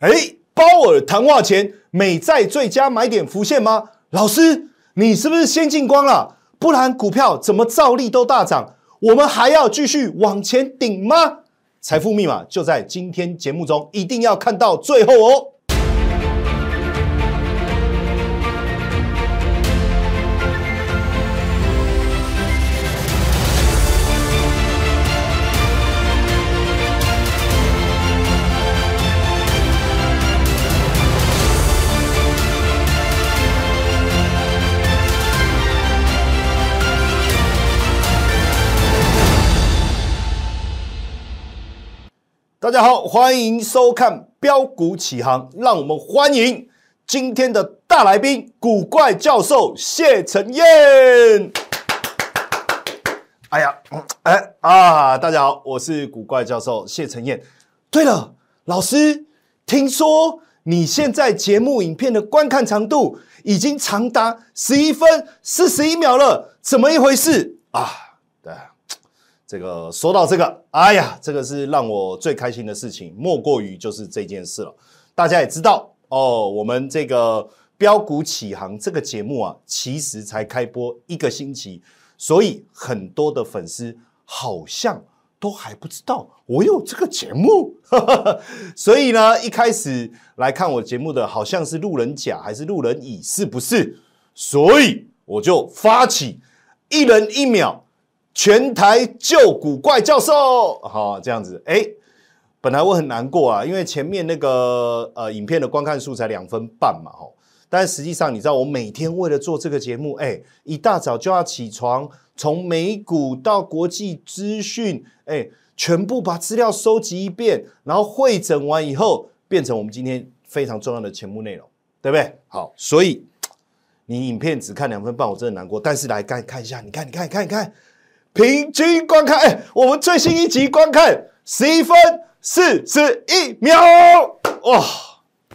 哎，鲍尔谈话前美债最佳买点浮现吗？老师，你是不是先进光了？不然股票怎么照例都大涨？我们还要继续往前顶吗？财富密码就在今天节目中，一定要看到最后哦。大家好，欢迎收看标股起航，让我们欢迎今天的大来宾——古怪教授谢承彦。哎呀，哎啊，大家好，我是古怪教授谢承彦。对了，老师，听说你现在节目影片的观看长度已经长达十一分四十一秒了，怎么一回事啊？这个说到这个，哎呀，这个是让我最开心的事情，莫过于就是这件事了。大家也知道哦，我们这个标股起航这个节目啊，其实才开播一个星期，所以很多的粉丝好像都还不知道我有这个节目，所以呢，一开始来看我节目的好像是路人甲还是路人乙，是不是？所以我就发起一人一秒。全台旧古怪教授，好这样子，哎，本来我很难过啊，因为前面那个呃影片的观看数才两分半嘛，吼，但实际上你知道，我每天为了做这个节目，哎，一大早就要起床，从美股到国际资讯，哎，全部把资料收集一遍，然后会诊完以后，变成我们今天非常重要的节目内容，对不对？好，所以你影片只看两分半，我真的难过。但是来看看一下，你看，你看，你看，你看。平均观看，哎，我们最新一集观看十一分四十一秒，哇，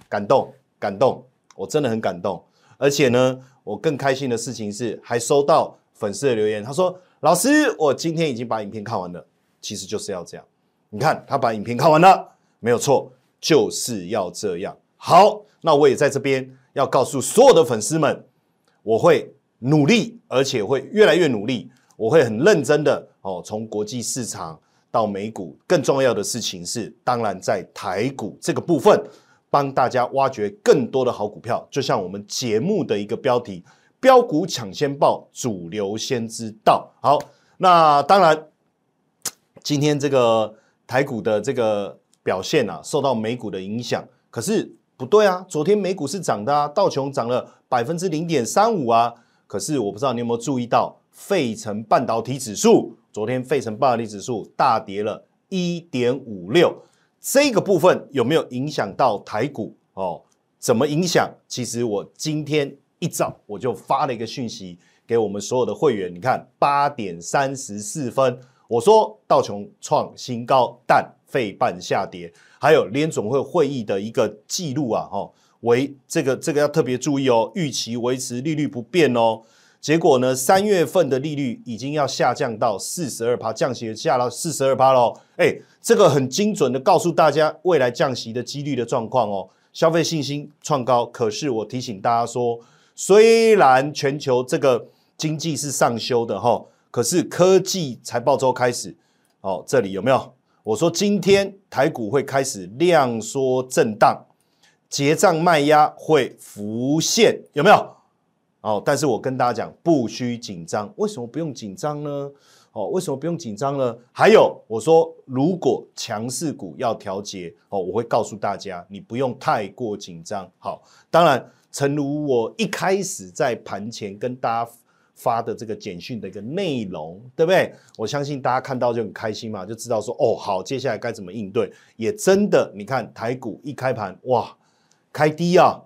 感动，感动，我真的很感动。而且呢，我更开心的事情是，还收到粉丝的留言，他说：“老师，我今天已经把影片看完了。”其实就是要这样，你看他把影片看完了，没有错，就是要这样。好，那我也在这边要告诉所有的粉丝们，我会努力，而且会越来越努力。我会很认真的哦，从国际市场到美股，更重要的事情是，当然在台股这个部分，帮大家挖掘更多的好股票。就像我们节目的一个标题“标股抢先报，主流先知道”。好，那当然，今天这个台股的这个表现啊，受到美股的影响。可是不对啊，昨天美股是涨的啊，道琼涨了百分之零点三五啊。可是我不知道你有没有注意到。费城半导体指数昨天，费城半导体指数大跌了一点五六，这个部分有没有影响到台股？哦，怎么影响？其实我今天一早我就发了一个讯息给我们所有的会员，你看八点三十四分，我说道琼创新高，但费半下跌，还有联总会会议的一个记录啊，哈，为这个这个要特别注意哦，预期维持利率不变哦。结果呢？三月份的利率已经要下降到四十二趴，降息下到四十二趴喽。哎，这个很精准的告诉大家未来降息的几率的状况哦。消费信心创高，可是我提醒大家说，虽然全球这个经济是上修的哈，可是科技财报周开始哦，这里有没有？我说今天台股会开始量缩震荡，结账卖压会浮现，有没有？哦，但是我跟大家讲，不需紧张。为什么不用紧张呢？哦，为什么不用紧张呢？还有，我说如果强势股要调节，哦，我会告诉大家，你不用太过紧张。好，当然，诚如我一开始在盘前跟大家发的这个简讯的一个内容，对不对？我相信大家看到就很开心嘛，就知道说，哦，好，接下来该怎么应对？也真的，你看台股一开盘，哇，开低啊，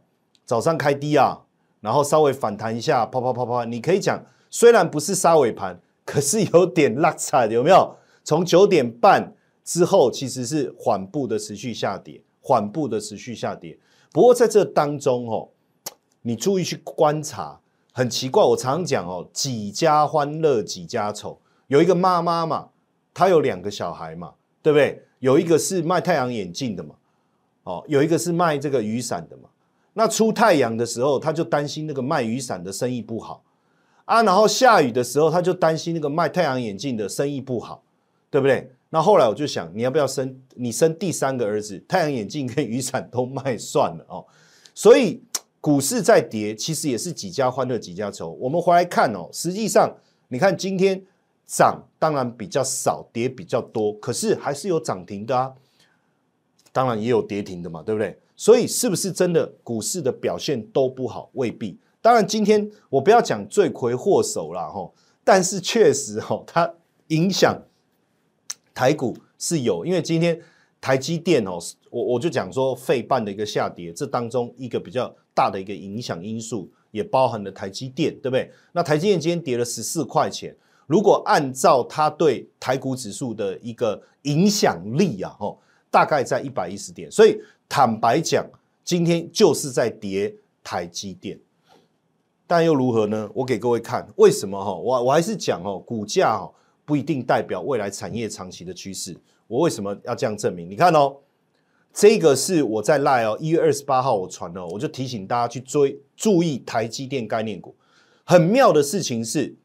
早上开低啊。然后稍微反弹一下，啪啪啪啪，你可以讲，虽然不是杀尾盘，可是有点拉惨，有没有？从九点半之后，其实是缓步的持续下跌，缓步的持续下跌。不过在这当中哦，你注意去观察，很奇怪，我常常讲哦，几家欢乐几家愁。有一个妈妈嘛，她有两个小孩嘛，对不对？有一个是卖太阳眼镜的嘛，哦，有一个是卖这个雨伞的嘛。那出太阳的时候，他就担心那个卖雨伞的生意不好啊，然后下雨的时候，他就担心那个卖太阳眼镜的生意不好，对不对？那后来我就想，你要不要生？你生第三个儿子，太阳眼镜跟雨伞都卖算了哦。所以股市在跌，其实也是几家欢乐几家愁。我们回来看哦，实际上你看今天涨当然比较少，跌比较多，可是还是有涨停的啊。当然也有跌停的嘛，对不对？所以是不是真的股市的表现都不好？未必。当然今天我不要讲罪魁祸首了哈，但是确实哈，它影响台股是有，因为今天台积电哦，我我就讲说费半的一个下跌，这当中一个比较大的一个影响因素，也包含了台积电，对不对？那台积电今天跌了十四块钱，如果按照它对台股指数的一个影响力啊，吼。大概在一百一十点，所以坦白讲，今天就是在跌台积电，但又如何呢？我给各位看为什么哈，我我还是讲哦，股价哈不一定代表未来产业长期的趋势。我为什么要这样证明？你看哦，这个是我在赖哦，一月二十八号我传了，我就提醒大家去追注意台积电概念股。很妙的事情是，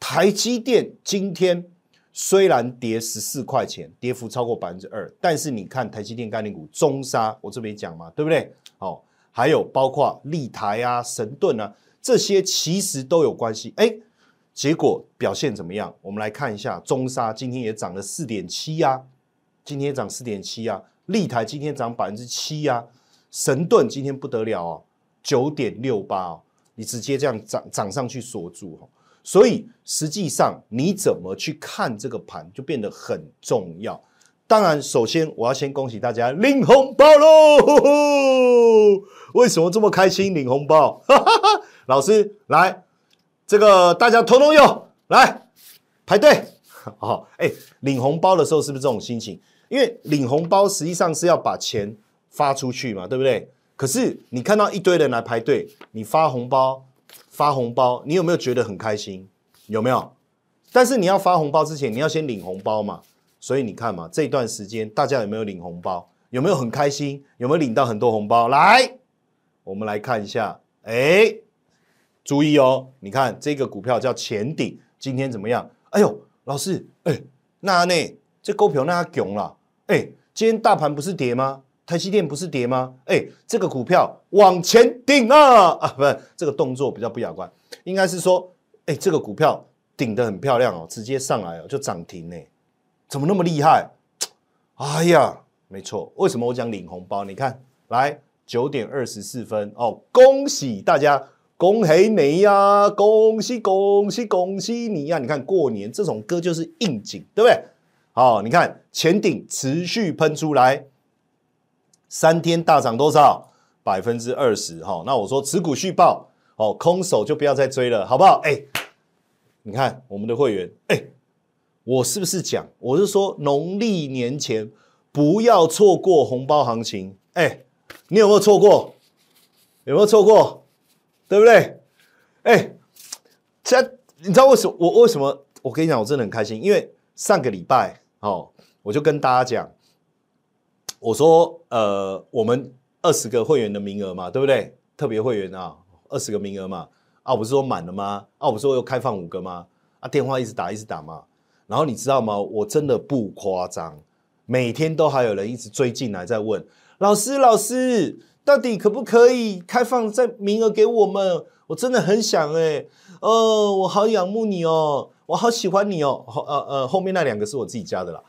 台积电今天。虽然跌十四块钱，跌幅超过百分之二，但是你看台积电概念股中沙，我这边讲嘛，对不对？哦，还有包括立台啊、神盾啊，这些其实都有关系。哎，结果表现怎么样？我们来看一下，中沙今天也涨了四点七呀，今天涨四点七啊，立台今天涨百分之七呀，神盾今天不得了哦，九点六八哦，你直接这样涨涨上去锁住哦。所以实际上你怎么去看这个盘就变得很重要。当然，首先我要先恭喜大家领红包喽！为什么这么开心领红包？老师来，这个大家通通有来排队。好，哎，领红包的时候是不是这种心情？因为领红包实际上是要把钱发出去嘛，对不对？可是你看到一堆人来排队，你发红包。发红包，你有没有觉得很开心？有没有？但是你要发红包之前，你要先领红包嘛。所以你看嘛，这段时间大家有没有领红包？有没有很开心？有没有领到很多红包？来，我们来看一下。哎，注意哦，你看这个股票叫前顶，今天怎么样？哎呦，老师，哎，那呢？这股票那囧了。哎，今天大盘不是跌吗？台积电不是跌吗？哎，这个股票往前顶啊啊！不是这个动作比较不雅观，应该是说，哎，这个股票顶得很漂亮哦，直接上来哦就涨停呢，怎么那么厉害？哎呀，没错，为什么我讲领红包？你看，来九点二十四分哦，恭喜大家，恭喜你呀，恭喜恭喜恭喜你呀！你看过年这种歌就是应景，对不对？好，你看前顶持续喷出来。三天大涨多少？百分之二十哈。那我说持股续报哦，空手就不要再追了，好不好？哎，你看我们的会员，哎，我是不是讲？我是说农历年前不要错过红包行情。哎，你有没有错过？有没有错过？对不对？哎，这你知道为什么？我为什么？我跟你讲，我真的很开心，因为上个礼拜哦，我就跟大家讲。我说，呃，我们二十个会员的名额嘛，对不对？特别会员啊，二十个名额嘛，啊，我不是说满了吗？啊，我不是说又开放五个吗？啊，电话一直打，一直打嘛。然后你知道吗？我真的不夸张，每天都还有人一直追进来在问老师，老师，到底可不可以开放在名额给我们？我真的很想哎，哦，我好仰慕你哦，我好喜欢你哦。后呃呃，后面那两个是我自己加的啦。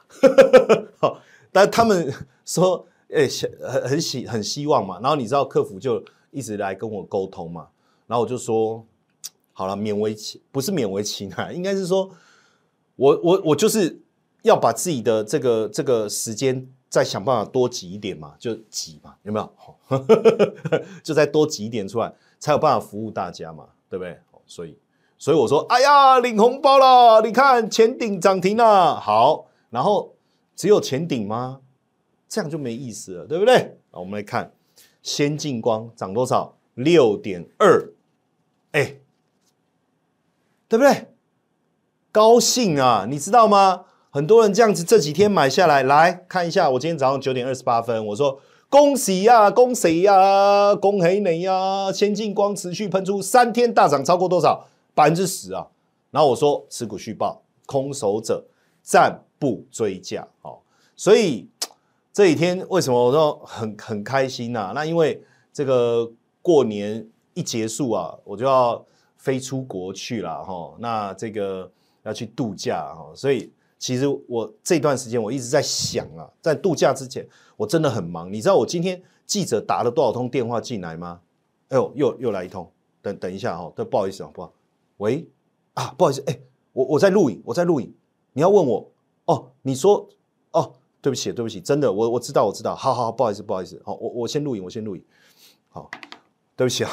好。但他们说，诶，很很希很希望嘛。然后你知道客服就一直来跟我沟通嘛。然后我就说，好了，勉为其不是勉为其难，应该是说，我我我就是要把自己的这个这个时间再想办法多挤一点嘛，就挤嘛，有没有？就再多挤一点出来，才有办法服务大家嘛，对不对？所以所以我说，哎呀，领红包了，你看前顶涨停了，好，然后。只有前顶吗？这样就没意思了，对不对？我们来看先进光涨多少？六点二，哎，对不对？高兴啊，你知道吗？很多人这样子这几天买下来，来看一下，我今天早上九点二十八分，我说恭喜呀，恭喜呀，恭喜你呀！先进光持续喷出三天大涨超过多少？百分之十啊！然后我说持股续报，空手者占不追价哦。所以这几天为什么我都很很开心呐？那因为这个过年一结束啊，我就要飞出国去了哈。那这个要去度假哈，所以。其实我这段时间我一直在想啊，在度假之前我真的很忙。你知道我今天记者打了多少通电话进来吗？哎呦，又又来一通。等等一下哈，对，不好意思啊，不好。喂，啊，不好意思，哎，我我在录影，我在录影。你要问我哦？你说哦？对不起，对不起，真的，我我知道，我知道。好好，不好意思，不好意思。好，我我先录影，我先录影。好，对不起啊，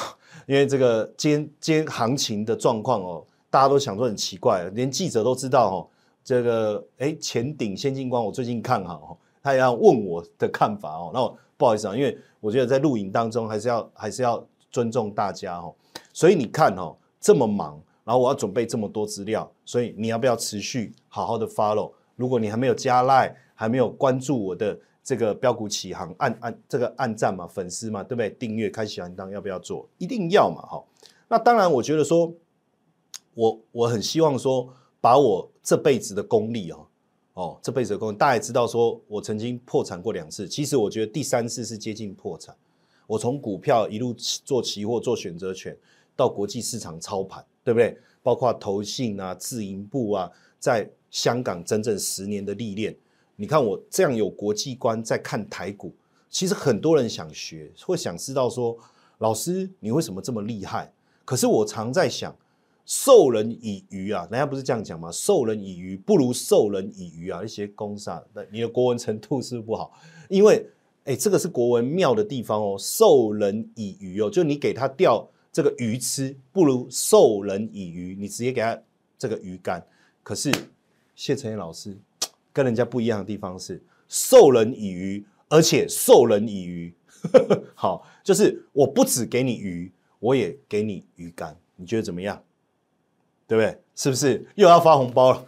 因为这个今天今天行情的状况哦，大家都想说很奇怪，连记者都知道哦。这个哎，前顶先进光，我最近看好哦，他也要问我的看法哦。那不好意思啊，因为我觉得在录影当中还是要还是要尊重大家哦。所以你看哦，这么忙，然后我要准备这么多资料，所以你要不要持续好好的 follow？如果你还没有加来还没有关注我的这个标股起航，按按这个按赞嘛，粉丝嘛，对不对？订阅开小铃铛要不要做？一定要嘛，哈。那当然，我觉得说，我我很希望说。把我这辈子的功力哦，哦，这辈子的功力，大家也知道，说我曾经破产过两次。其实我觉得第三次是接近破产。我从股票一路做期货、做选择权，到国际市场操盘，对不对？包括投信啊、自营部啊，在香港整整十年的历练。你看我这样有国际观，在看台股，其实很多人想学，会想知道说，老师你为什么这么厉害？可是我常在想。授人以鱼啊，人家不是这样讲吗？授人以鱼不如授人以渔啊！一些公煞，那你的国文程度是不是不好？因为，哎，这个是国文妙的地方哦。授人以渔哦，就你给他钓这个鱼吃，不如授人以渔，你直接给他这个鱼竿。可是谢承彦老师 跟人家不一样的地方是，授人以渔，而且授人以渔。好，就是我不只给你鱼，我也给你鱼竿，你觉得怎么样？对不对？是不是又要发红包了？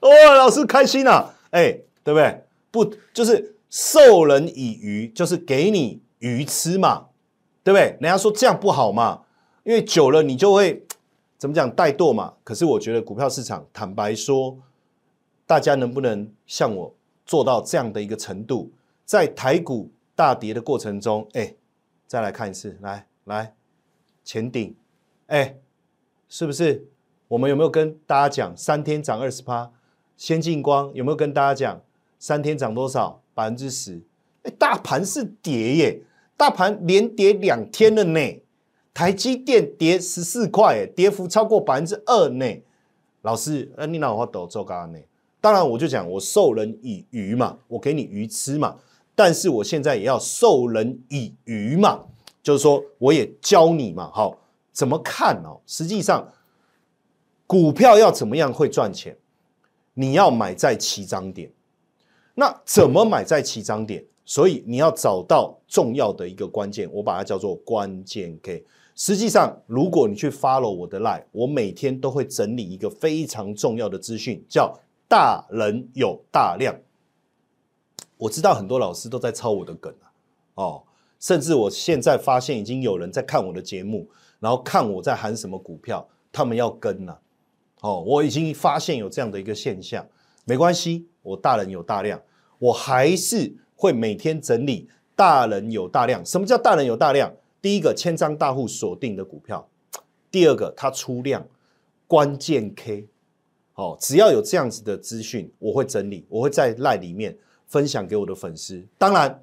哇，老师开心啊！哎，对不对？不，就是授人以鱼，就是给你鱼吃嘛，对不对？人家说这样不好嘛，因为久了你就会怎么讲怠惰嘛。可是我觉得股票市场，坦白说，大家能不能像我做到这样的一个程度，在台股大跌的过程中，哎，再来看一次，来来前顶，哎。是不是？我们有没有跟大家讲三天涨二十趴？先进光有没有跟大家讲三天涨多少？百分之十？哎，大盘是跌耶，大盘连跌两天了呢。台积电跌十四块，跌幅超过百分之二呢。老师，那你哪话抖做干呢？当然，我就讲我授人以鱼嘛，我给你鱼吃嘛。但是我现在也要授人以渔嘛，就是说我也教你嘛，好。怎么看哦？实际上，股票要怎么样会赚钱？你要买在起涨点。那怎么买在起涨点？所以你要找到重要的一个关键，我把它叫做关键 K。实际上，如果你去 follow 我的 line，我每天都会整理一个非常重要的资讯，叫大人有大量。我知道很多老师都在抄我的梗啊，哦，甚至我现在发现已经有人在看我的节目。然后看我在喊什么股票，他们要跟了。哦，我已经发现有这样的一个现象，没关系，我大人有大量，我还是会每天整理大人有大量。什么叫大人有大量？第一个，千张大户锁定的股票；第二个，它出量，关键 K。哦，只要有这样子的资讯，我会整理，我会在赖里面分享给我的粉丝。当然，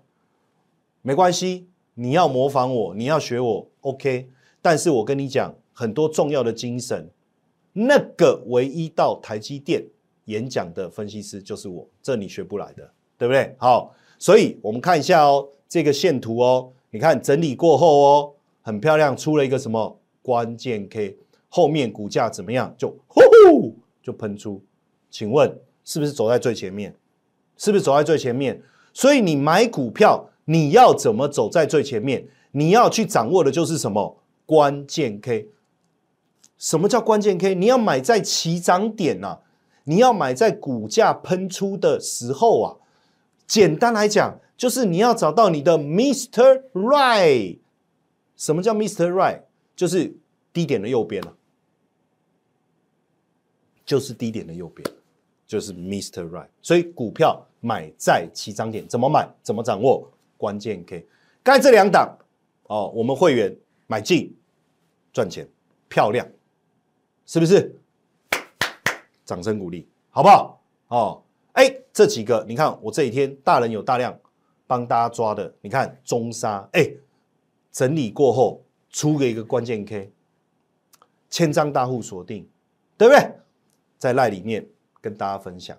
没关系，你要模仿我，你要学我，OK。但是我跟你讲，很多重要的精神，那个唯一到台积电演讲的分析师就是我，这你学不来的，对不对？好，所以我们看一下哦，这个线图哦，你看整理过后哦，很漂亮，出了一个什么关键 K，后面股价怎么样？就呼呼就喷出，请问是不是走在最前面？是不是走在最前面？所以你买股票，你要怎么走在最前面？你要去掌握的就是什么？关键 K，什么叫关键 K？你要买在起涨点呐，你要买在股价喷出的时候啊。简单来讲，就是你要找到你的 Mr. Right。什么叫 Mr. Right？就是低点的右边了，就是低点的右边，就是 Mr. Right。所以股票买在起涨点，怎么买？怎么掌握？关键 K。刚才这两档哦，我们会员买进赚钱，漂亮，是不是？掌声鼓励，好不好？哦，哎，这几个你看，我这几天大人有大量帮大家抓的，你看中沙，哎，整理过后。出个一个关键 K，千张大户锁定，对不对？在赖里面跟大家分享，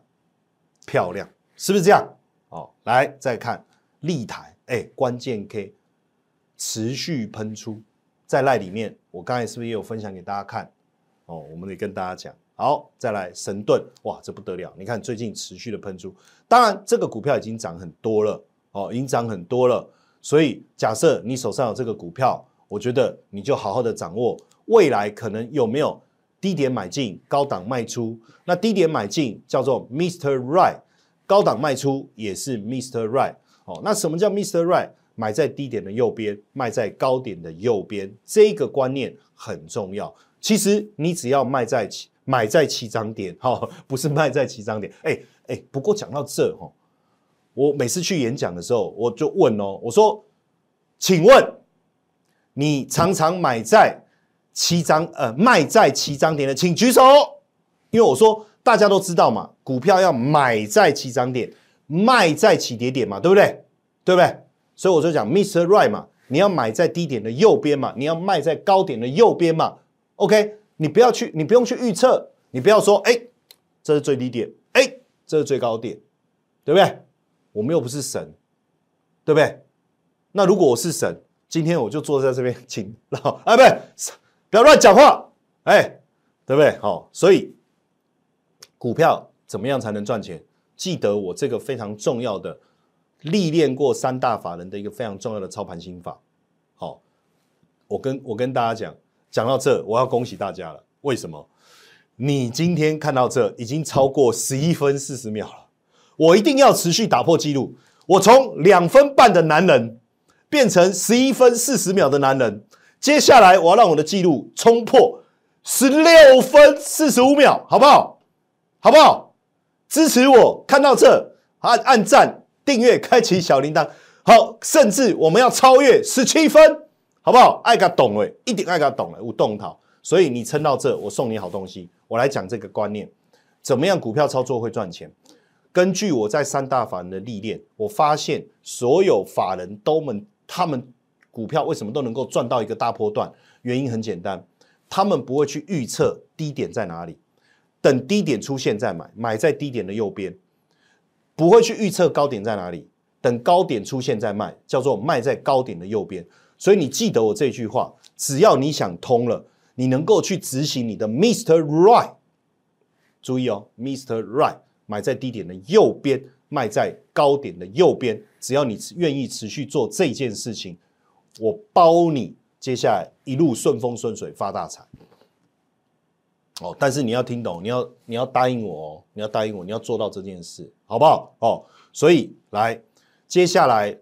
漂亮，是不是这样？哦，来再看立台，哎，关键 K 持续喷出，在赖里面，我刚才是不是也有分享给大家看？哦，我们得跟大家讲，好，再来神盾，哇，这不得了！你看最近持续的喷出，当然这个股票已经涨很多了，哦，已经涨很多了，所以假设你手上有这个股票。我觉得你就好好的掌握未来可能有没有低点买进，高档卖出。那低点买进叫做 Mr. Right，高档卖出也是 Mr. Right。哦，那什么叫 Mr. Right？买在低点的右边，卖在高点的右边，这个观念很重要。其实你只要卖在买在起涨点，哈，不是卖在起涨点。哎哎，不过讲到这哈，我每次去演讲的时候，我就问哦，我说，请问。你常常买在七张呃卖在七张点的，请举手。因为我说大家都知道嘛，股票要买在七张点，卖在起跌点嘛，对不对？对不对？所以我就讲，Mr. Right 嘛，你要买在低点的右边嘛，你要卖在高点的右边嘛。OK，你不要去，你不用去预测，你不要说，哎，这是最低点，哎，这是最高点，对不对？我们又不是神，对不对？那如果我是神？今天我就坐在这边，请老啊，不是，不要乱讲话，哎，对不对？好，所以股票怎么样才能赚钱？记得我这个非常重要的历练过三大法人的一个非常重要的操盘心法。好，我跟我跟大家讲，讲到这，我要恭喜大家了。为什么？你今天看到这已经超过十一分四十秒了，我一定要持续打破记录。我从两分半的男人。变成十一分四十秒的男人，接下来我要让我的记录冲破十六分四十五秒，好不好？好不好？支持我，看到这按按赞、订阅、开启小铃铛，好，甚至我们要超越十七分，好不好？爱他懂哎，一点爱他懂哎，我动它。所以你撑到这，我送你好东西。我来讲这个观念，怎么样股票操作会赚钱？根据我在三大法人的历练，我发现所有法人都们。他们股票为什么都能够赚到一个大波段？原因很简单，他们不会去预测低点在哪里，等低点出现再买，买在低点的右边；不会去预测高点在哪里，等高点出现再卖，叫做卖在高点的右边。所以你记得我这句话：只要你想通了，你能够去执行你的 Mr. Right，注意哦，Mr. Right，买在低点的右边。卖在高点的右边，只要你愿意持续做这件事情，我包你接下来一路顺风顺水发大财。哦，但是你要听懂，你要你要答应我哦，你要答应我，你要做到这件事，好不好？哦，所以来，接下来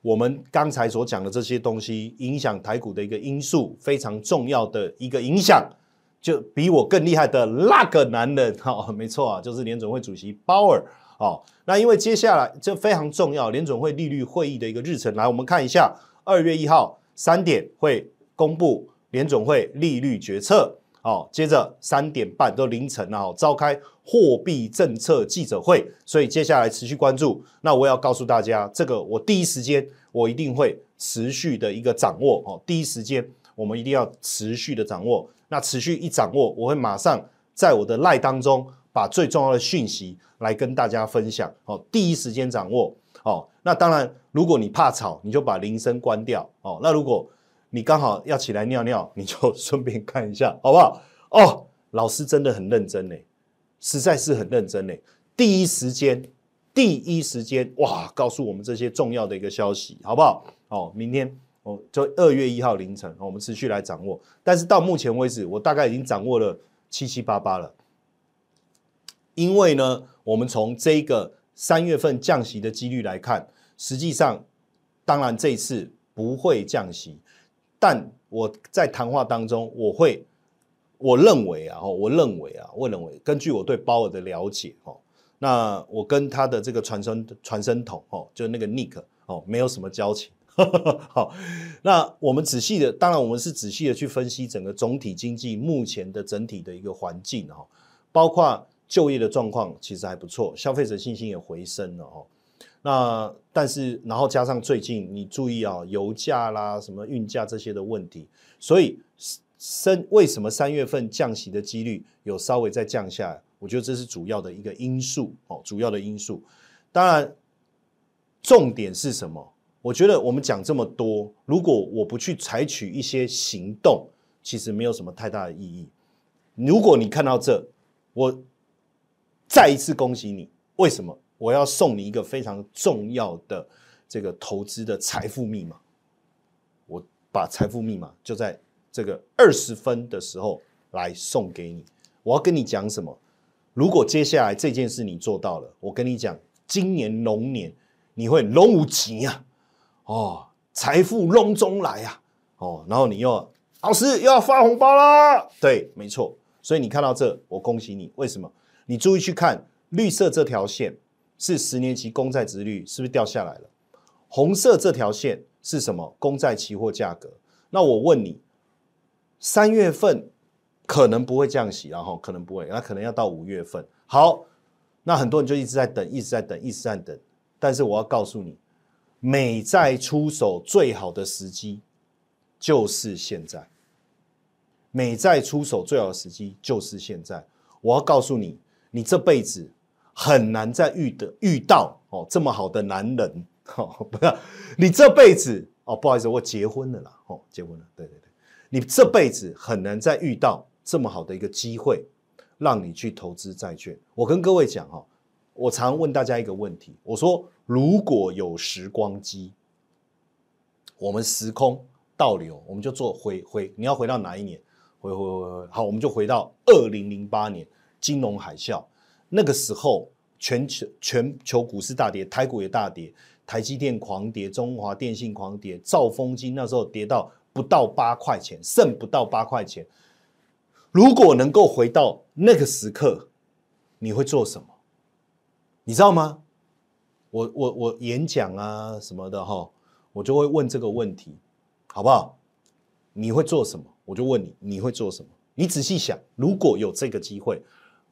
我们刚才所讲的这些东西，影响台股的一个因素，非常重要的一个影响，就比我更厉害的那个男人，哈，没错啊，就是联总会主席鲍尔。哦，那因为接下来这非常重要，联准会利率会议的一个日程，来我们看一下，二月一号三点会公布联准会利率决策，哦，接着三点半都凌晨了，召开货币政策记者会，所以接下来持续关注。那我要告诉大家，这个我第一时间我一定会持续的一个掌握，哦，第一时间我们一定要持续的掌握。那持续一掌握，我会马上在我的赖当中把最重要的讯息。来跟大家分享哦，第一时间掌握哦。那当然，如果你怕吵，你就把铃声关掉哦。那如果你刚好要起来尿尿，你就 顺便看一下，好不好？哦，老师真的很认真呢，实在是很认真呢。第一时间，第一时间，哇，告诉我们这些重要的一个消息，好不好？哦，明天哦，就二月一号凌晨，我们持续来掌握。但是到目前为止，我大概已经掌握了七七八八了。因为呢，我们从这个三月份降息的几率来看，实际上，当然这一次不会降息，但我在谈话当中，我会我认为啊，我认为啊，我认为根据我对鲍尔的了解哦，那我跟他的这个传声传声筒哦，就那个 Nick 哦，没有什么交情。好，那我们仔细的，当然我们是仔细的去分析整个总体经济目前的整体的一个环境哈，包括就业的状况其实还不错，消费者信心也回升了哈。那但是然后加上最近你注意啊，油价啦、什么运价这些的问题，所以三为什么三月份降息的几率有稍微再降下来？我觉得这是主要的一个因素哦，主要的因素。当然，重点是什么？我觉得我们讲这么多，如果我不去采取一些行动，其实没有什么太大的意义。如果你看到这，我再一次恭喜你。为什么？我要送你一个非常重要的这个投资的财富密码。我把财富密码就在这个二十分的时候来送给你。我要跟你讲什么？如果接下来这件事你做到了，我跟你讲，今年龙年你会龙无极啊！哦，财富隆中来呀！哦，然后你又老师又要发红包啦。对，没错。所以你看到这，我恭喜你。为什么？你注意去看绿色这条线是十年期公债值率是不是掉下来了？红色这条线是什么？公债期货价格。那我问你，三月份可能不会降息，然后可能不会，那可能要到五月份。好，那很多人就一直在等，一直在等，一直在等。但是我要告诉你。美债出手最好的时机就是现在。美债出手最好的时机就是现在。我要告诉你，你这辈子很难再遇的遇到哦这么好的男人哦，不要你这辈子哦，不好意思，我结婚了啦哦，结婚了，对对对，你这辈子很难再遇到这么好的一个机会，让你去投资债券。我跟各位讲哈，我常问大家一个问题，我说。如果有时光机，我们时空倒流，我们就做回回。你要回到哪一年？回回回回。好，我们就回到二零零八年金融海啸。那个时候，全球全球股市大跌，台股也大跌，台积电狂跌，中华电信狂跌，兆丰金那时候跌到不到八块钱，剩不到八块钱。如果能够回到那个时刻，你会做什么？你知道吗？我我我演讲啊什么的哈，我就会问这个问题，好不好？你会做什么？我就问你，你会做什么？你仔细想，如果有这个机会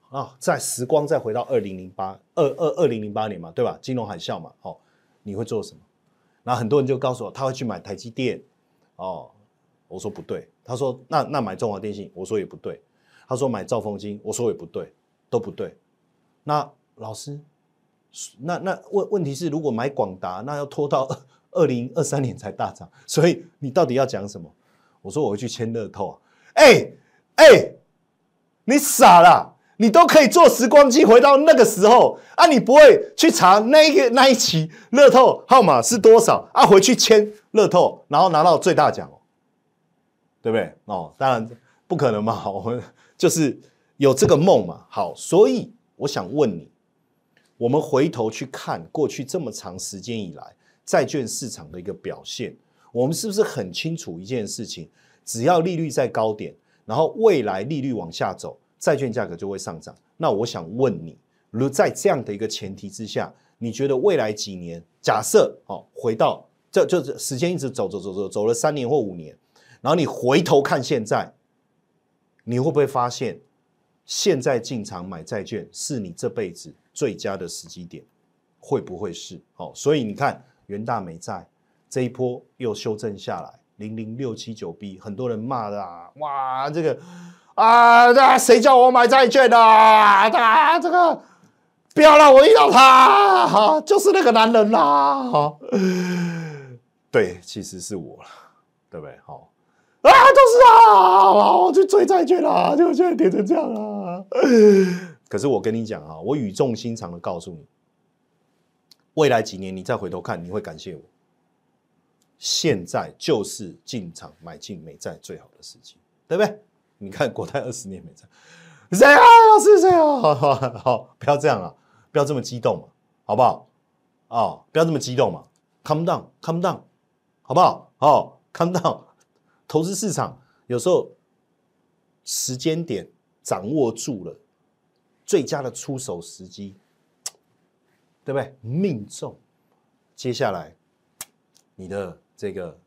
啊，在时光再回到二零零八二二二零零八年嘛，对吧？金融海啸嘛，哦，你会做什么？那很多人就告诉我，他会去买台积电哦。我说不对，他说那那买中华电信，我说也不对。他说买兆丰金，我说也不对，都不对。那老师？那那问问题是，如果买广达，那要拖到 二零二三年才大涨，所以你到底要讲什么？我说我会去签乐透啊！哎哎，你傻了？你都可以坐时光机回到那个时候啊！你不会去查那一个那一期乐透号码是多少啊？回去签乐透，然后拿到最大奖哦，对不对？哦，当然不可能嘛！我们就是有这个梦嘛。好，所以我想问你。我们回头去看过去这么长时间以来债券市场的一个表现，我们是不是很清楚一件事情？只要利率在高点，然后未来利率往下走，债券价格就会上涨。那我想问你，如在这样的一个前提之下，你觉得未来几年，假设哦，回到这就是时间一直走走走走走了三年或五年，然后你回头看现在，你会不会发现，现在进场买债券是你这辈子？最佳的时机点会不会是？哦，所以你看元大美债这一波又修正下来，零零六七九 B，很多人骂的啊，哇，这个啊，那谁叫我买债券的？他这个不要让我遇到他，哈，就是那个男人啦，哈，对，其实是我了，对不对？好啊，就是啊，我去追债券啦，就现在跌成这样啊。可是我跟你讲啊，我语重心长的告诉你，未来几年你再回头看，你会感谢我。现在就是进场买进美债最好的时机，对不对？你看国泰二十年美债，谁啊？老师谁啊？好 好好，不要这样啊，不要这么激动嘛，好不好？哦，不要这么激动嘛。calm down，calm down，好不好？哦，calm down。投资市场有时候时间点掌握住了，最佳的出手时机，对不对？命中，接下来你的这个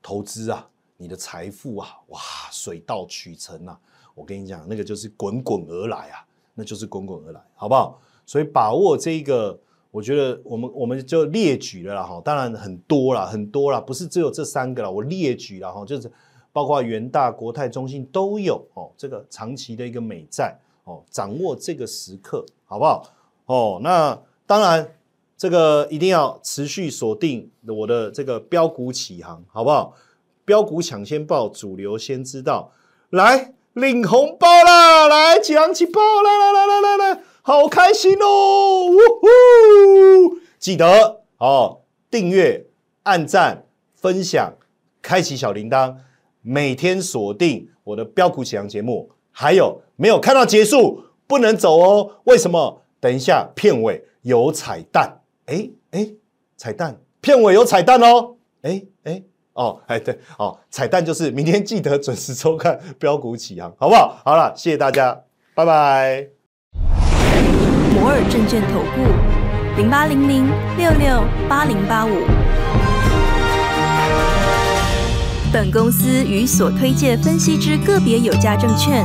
投资啊，你的财富啊，哇，水到渠成啊！我跟你讲，那个就是滚滚而来啊，那就是滚滚而来，好不好？所以把握这一个。我觉得我们我们就列举了啦哈，当然很多啦，很多啦，不是只有这三个啦，我列举了哈，就是包括元大、国泰、中信都有哦，这个长期的一个美债哦，掌握这个时刻好不好？哦，那当然这个一定要持续锁定我的这个标股起航，好不好？标股抢先报，主流先知道，来领红包啦，来抢起包，来来来来来来。好开心哦！呜呼，记得哦，订阅、按赞、分享、开启小铃铛，每天锁定我的标股启航节目。还有没有看到结束不能走哦？为什么？等一下片尾有彩蛋。哎哎，彩蛋，片尾有彩蛋哦。哎哎哦哎对哦，彩蛋就是明天记得准时收看标股起航，好不好？好了，谢谢大家，拜拜。摩尔证券投顾零八零零六六八零八五。本公司与所推介分析之个别有价证券